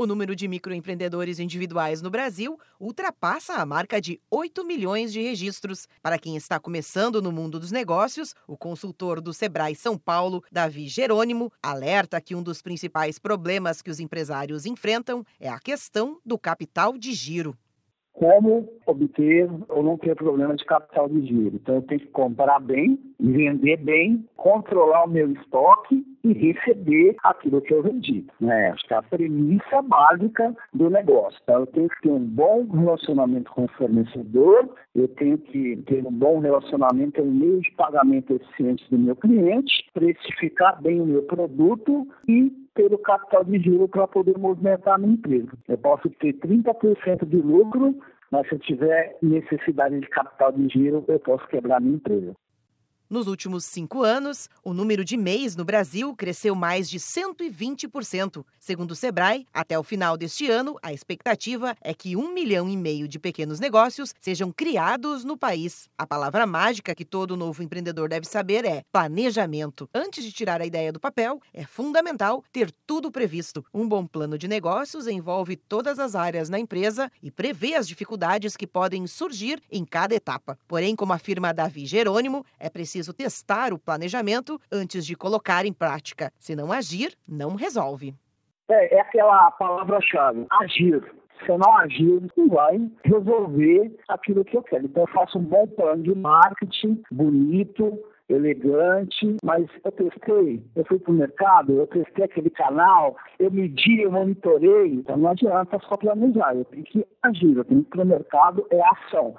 O número de microempreendedores individuais no Brasil ultrapassa a marca de 8 milhões de registros. Para quem está começando no mundo dos negócios, o consultor do Sebrae São Paulo, Davi Jerônimo, alerta que um dos principais problemas que os empresários enfrentam é a questão do capital de giro como obter ou não ter problema de capital de giro. Então, eu tenho que comprar bem, vender bem, controlar o meu estoque e receber aquilo que eu vendi. Né? Acho que é a premissa básica do negócio. Então, eu tenho que ter um bom relacionamento com o fornecedor, eu tenho que ter um bom relacionamento, um meio de pagamento eficiente do meu cliente, precificar bem o meu produto e ter o capital de giro para poder movimentar a minha empresa. Eu posso ter 30% de lucro, mas se eu tiver necessidade de capital de giro, eu posso quebrar a minha empresa. Nos últimos cinco anos, o número de MEIs no Brasil cresceu mais de 120%. Segundo o Sebrae, até o final deste ano, a expectativa é que um milhão e meio de pequenos negócios sejam criados no país. A palavra mágica que todo novo empreendedor deve saber é planejamento. Antes de tirar a ideia do papel, é fundamental ter tudo previsto. Um bom plano de negócios envolve todas as áreas na empresa e prevê as dificuldades que podem surgir em cada etapa. Porém, como afirma Davi Jerônimo, é preciso preciso testar o planejamento antes de colocar em prática. Se não agir, não resolve. É, é aquela palavra-chave: agir. Se eu não agir, não vai resolver aquilo que eu quero. Então, eu faço um bom plano de marketing, bonito, elegante, mas eu testei, eu fui para o mercado, eu testei aquele canal, eu medi, eu monitorei, então não adianta só planejar, eu tenho que agir, eu tenho que ir para o mercado, é ação.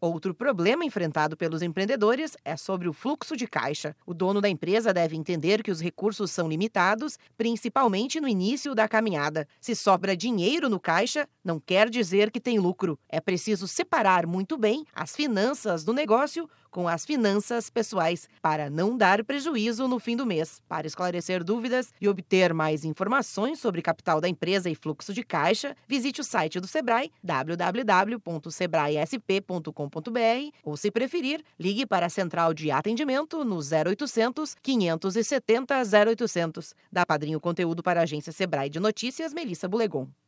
Outro problema enfrentado pelos empreendedores é sobre o fluxo de caixa. O dono da empresa deve entender que os recursos são limitados, principalmente no início da caminhada. Se sobra dinheiro no caixa, não quer dizer que tem lucro. É preciso separar muito bem as finanças do negócio com as finanças pessoais, para não dar prejuízo no fim do mês. Para esclarecer dúvidas e obter mais informações sobre capital da empresa e fluxo de caixa, visite o site do Sebrae www.sebraesp.com.br ou, se preferir, ligue para a central de atendimento no 0800 570 0800. Da Padrinho Conteúdo para a agência Sebrae de Notícias, Melissa Bulegon.